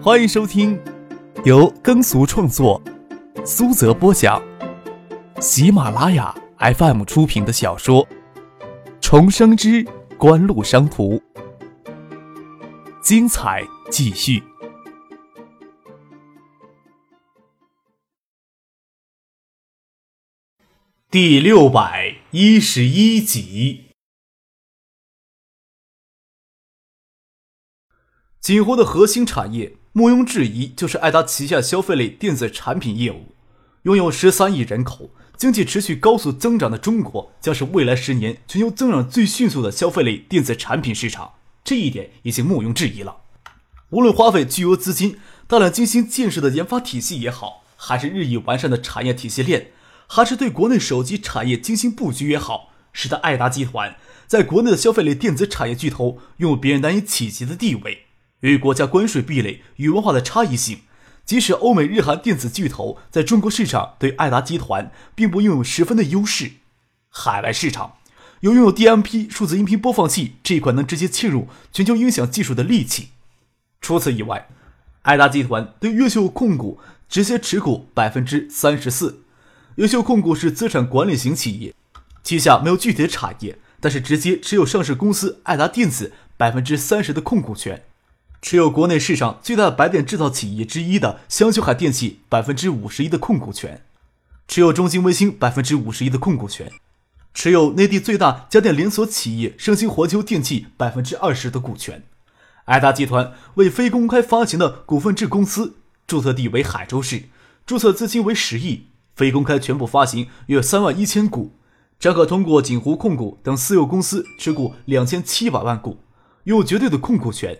欢迎收听由耕俗创作、苏泽播讲、喜马拉雅 FM 出品的小说《重生之官路商途》，精彩继续，第六百一十一集。锦湖的核心产业，毋庸置疑就是爱达旗下消费类电子产品业务。拥有十三亿人口、经济持续高速增长的中国，将是未来十年全球增长最迅速的消费类电子产品市场。这一点已经毋庸置疑了。无论花费巨额资金、大量精心建设的研发体系也好，还是日益完善的产业体系链，还是对国内手机产业精心布局也好，使得爱达集团在国内的消费类电子产业巨头拥有别人难以企及的地位。与国家关税壁垒与文化的差异性，即使欧美日韩电子巨头在中国市场对爱达集团并不拥有十分的优势。海外市场有拥有 DMP 数字音频播放器这一款能直接切入全球音响技术的利器。除此以外，爱达集团对越秀控股直接持股百分之三十四。越秀控股是资产管理型企业，旗下没有具体的产业，但是直接持有上市公司爱达电子百分之三十的控股权。持有国内市场最大白电制造企业之一的香秋海电器百分之五十一的控股权，持有中兴微星百分之五十一的控股权，持有内地最大家电连锁企业盛兴环球电器百分之二十的股权。爱达集团为非公开发行的股份制公司，注册地为海州市，注册资金为十亿，非公开全部发行约三万一千股。张可通过锦湖控股等私有公司持股两千七百万股，拥有绝对的控股权。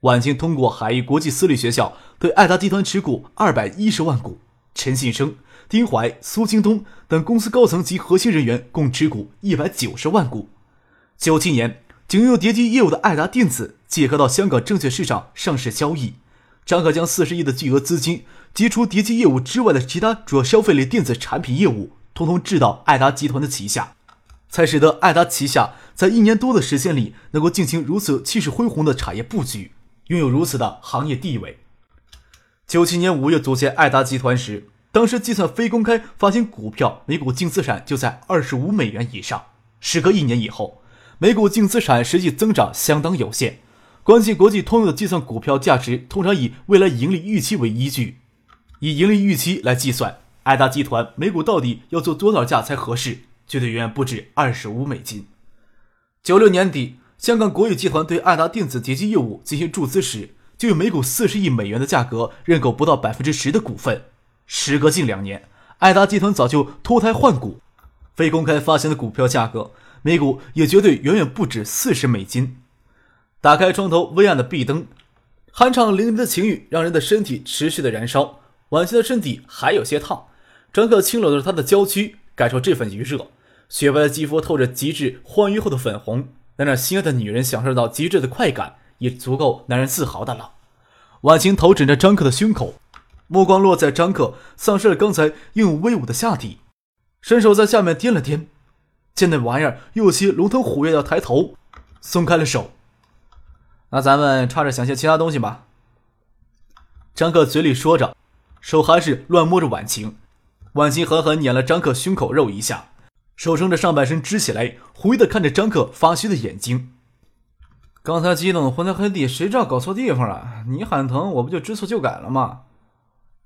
晚清通过海艺国际私立学校对爱达集团持股二百一十万股，陈信生、丁怀、苏京东等公司高层及核心人员共持股一百九十万股。九七年，仅拥有叠机业务的爱达电子借壳到香港证券市场上市交易，张可将四十亿的巨额资金及除叠机业务之外的其他主要消费类电子产品业务，通通置到爱达集团的旗下，才使得爱达旗下在一年多的时间里能够进行如此气势恢宏的产业布局。拥有如此的行业地位。九七年五月组建爱达集团时，当时计算非公开发行股票每股净资产就在二十五美元以上。时隔一年以后，每股净资产实际增长相当有限。关系国际通用的计算股票价值，通常以未来盈利预期为依据，以盈利预期来计算，爱达集团每股到底要做多少价才合适？绝对远远不止二十五美金。九六年底。香港国宇集团对爱达电子叠机业务进行注资时，就以每股四十亿美元的价格认购不到百分之十的股份。时隔近两年，爱达集团早就脱胎换骨，非公开发行的股票价格每股也绝对远远不止四十美金。打开床头微暗的壁灯，酣畅淋漓的情欲让人的身体持续的燃烧。晚晴的身体还有些烫，张克轻搂着她的娇躯，感受这份余热。雪白的肌肤透着极致欢愉后的粉红。能让心爱的女人享受到极致的快感，也足够男人自豪的了。婉晴头枕着张克的胸口，目光落在张克丧失了刚才英勇威武的下体，伸手在下面掂了掂，见那玩意儿有些龙腾虎跃，的抬头，松开了手。那咱们插着想些其他东西吧。张克嘴里说着，手还是乱摸着婉晴。婉晴狠狠碾了张克胸口肉一下。手撑着上半身支起来，狐疑的看着张克发虚的眼睛。刚才激动的昏天黑地，谁知道搞错地方了？你喊疼，我不就知错就改了吗？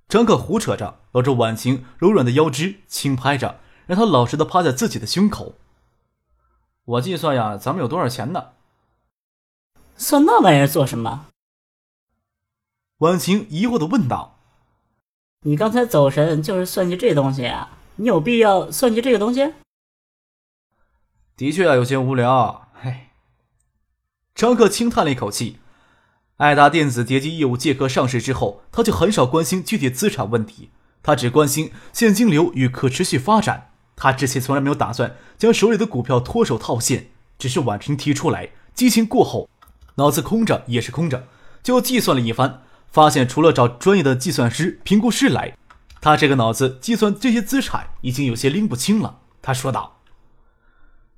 张克胡扯着，搂着婉晴柔软的腰肢，轻拍着，让她老实的趴在自己的胸口。我计算呀，咱们有多少钱呢？算那玩意儿做什么？婉晴疑惑的问道。你刚才走神，就是算计这东西啊？你有必要算计这个东西？的确啊，有些无聊。嘿，张克轻叹了一口气。爱达电子叠机业务借壳上市之后，他就很少关心具体资产问题，他只关心现金流与可持续发展。他之前从来没有打算将手里的股票脱手套现，只是婉婷提出来，激情过后，脑子空着也是空着，就计算了一番，发现除了找专业的计算师、评估师来，他这个脑子计算这些资产已经有些拎不清了。他说道。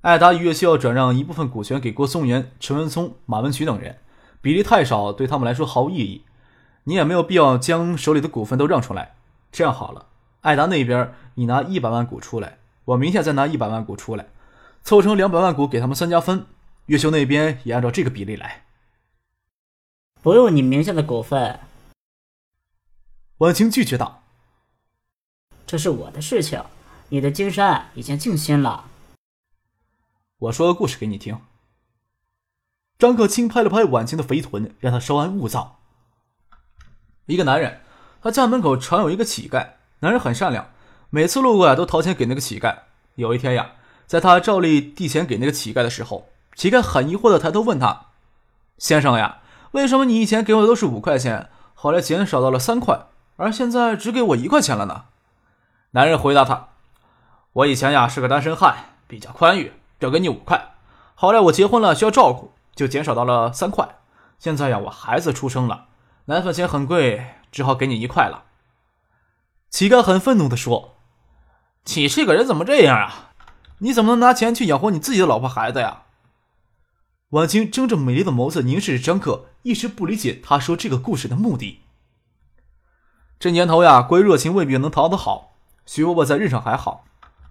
爱达越需要转让一部分股权给郭松元、陈文聪、马文渠等人，比例太少，对他们来说毫无意义。你也没有必要将手里的股份都让出来。这样好了，艾达那边你拿一百万股出来，我明天再拿一百万股出来，凑成两百万股给他们三家分。月秀那边也按照这个比例来。不用你名下的股份。婉晴拒绝道：“这是我的事情，你的金山已经静心了。”我说个故事给你听。张克清拍了拍婉晴的肥臀，让她稍安勿躁。一个男人，他家门口常有一个乞丐。男人很善良，每次路过呀都掏钱给那个乞丐。有一天呀，在他照例递钱给那个乞丐的时候，乞丐很疑惑的抬头问他：“先生呀，为什么你以前给我的都是五块钱，后来减少到了三块，而现在只给我一块钱了呢？”男人回答他：“我以前呀是个单身汉，比较宽裕，只给你五块。后来我结婚了，需要照顾，就减少到了三块。现在呀，我孩子出生了。”奶粉钱很贵，只好给你一块了。乞丐很愤怒地说：“你这个人怎么这样啊？你怎么能拿钱去养活你自己的老婆孩子呀？”婉清睁着美丽的眸子凝视着张克，一时不理解他说这个故事的目的。这年头呀，过于热情未必能讨得好。徐伯伯在任上还好，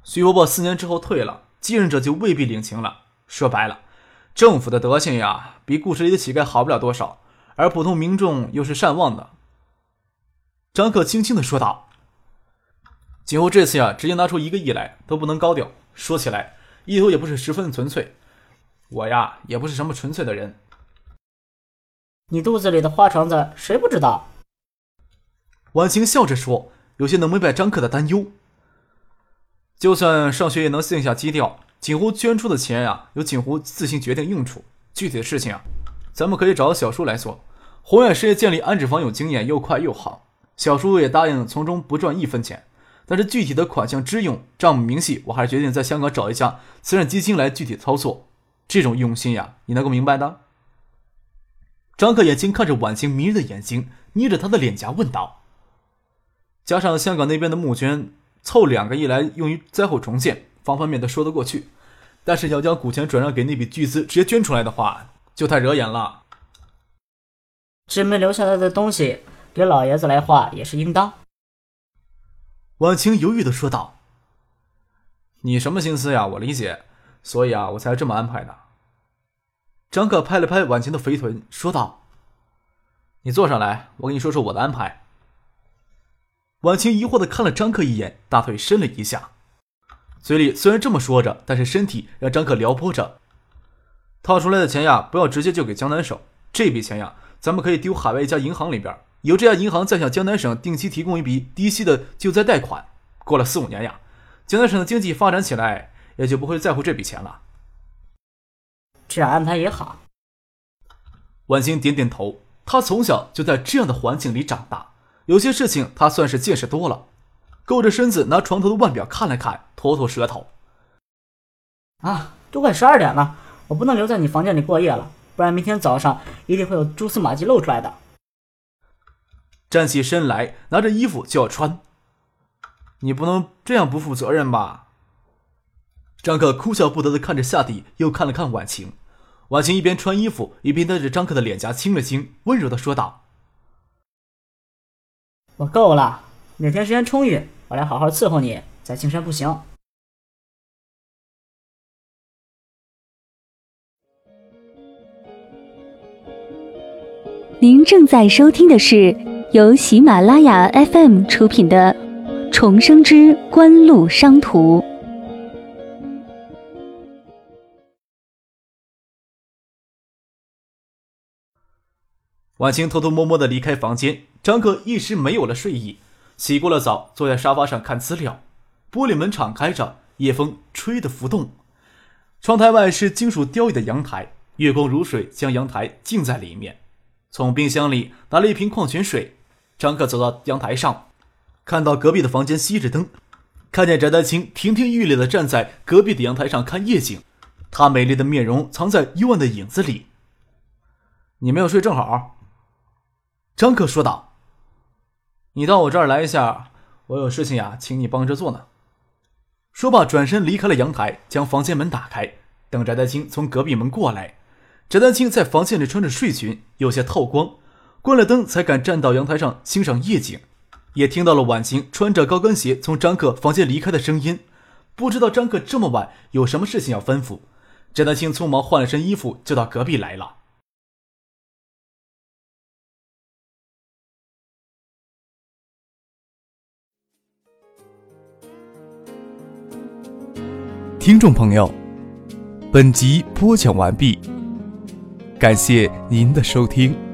徐伯伯四年之后退了，继任者就未必领情了。说白了，政府的德行呀，比故事里的乞丐好不了多少。而普通民众又是善忘的，张克轻轻的说道：“今后这次呀，直接拿出一个亿来，都不能高调。说起来，意图也不是十分纯粹。我呀，也不是什么纯粹的人。你肚子里的花肠子，谁不知道？”婉晴笑着说，有些能明白张克的担忧。就算上学也能定下基调。锦湖捐出的钱呀，由锦湖自行决定用处。具体的事情啊。咱们可以找小叔来做。宏远事业建立安置房有经验，又快又好。小叔也答应从中不赚一分钱，但是具体的款项支用、账目明细，我还是决定在香港找一家慈善基金来具体操作。这种用心呀，你能够明白的？张克眼睛看着婉晴迷人的眼睛，捏着她的脸颊问道：“加上香港那边的募捐，凑两个亿来用于灾后重建，方方面面都说得过去。但是要将股权转让给那笔巨资直接捐出来的话……”就太惹眼了。志明留下来的东西，给老爷子来画也是应当。婉晴犹豫的说道：“你什么心思呀？我理解，所以啊，我才这么安排的。”张可拍了拍婉晴的肥臀，说道：“你坐上来，我跟你说说我的安排。”婉晴疑惑的看了张克一眼，大腿伸了一下，嘴里虽然这么说着，但是身体让张克撩拨着。套出来的钱呀，不要直接就给江南省。这笔钱呀，咱们可以丢海外一家银行里边，由这家银行再向江南省定期提供一笔低息的救灾贷款。过了四五年呀，江南省的经济发展起来，也就不会在乎这笔钱了。这样安排也好。婉清点点头，她从小就在这样的环境里长大，有些事情他算是见识多了。勾着身子拿床头的腕表看了看，吐吐舌头。啊，都快十二点了。我不能留在你房间里过夜了，不然明天早上一定会有蛛丝马迹露出来的。站起身来，拿着衣服就要穿。你不能这样不负责任吧？张克哭笑不得的看着下体，又看了看婉晴。婉晴一边穿衣服，一边带着张克的脸颊亲了亲，温柔的说道：“我够了，哪天时间充裕，我来好好伺候你。在青山不行。”您正在收听的是由喜马拉雅 FM 出品的《重生之官路商途》。婉清偷偷摸摸的离开房间，张克一时没有了睡意，洗过了澡，坐在沙发上看资料。玻璃门敞开着，夜风吹得浮动。窗台外是金属雕翼的阳台，月光如水，将阳台浸在里面。从冰箱里拿了一瓶矿泉水，张克走到阳台上，看到隔壁的房间熄着灯，看见翟丹青亭亭玉立的站在隔壁的阳台上看夜景，她美丽的面容藏在幽暗的影子里。你没有睡正好，张克说道：“你到我这儿来一下，我有事情呀，请你帮着做呢。”说罢，转身离开了阳台，将房间门打开，等翟丹青从隔壁门过来。翟丹青在房间里穿着睡裙，有些透光，关了灯才敢站到阳台上欣赏夜景，也听到了婉晴穿着高跟鞋从张克房间离开的声音。不知道张克这么晚有什么事情要吩咐，翟丹青匆忙换了身衣服就到隔壁来了。听众朋友本集播讲完毕感谢您的收听。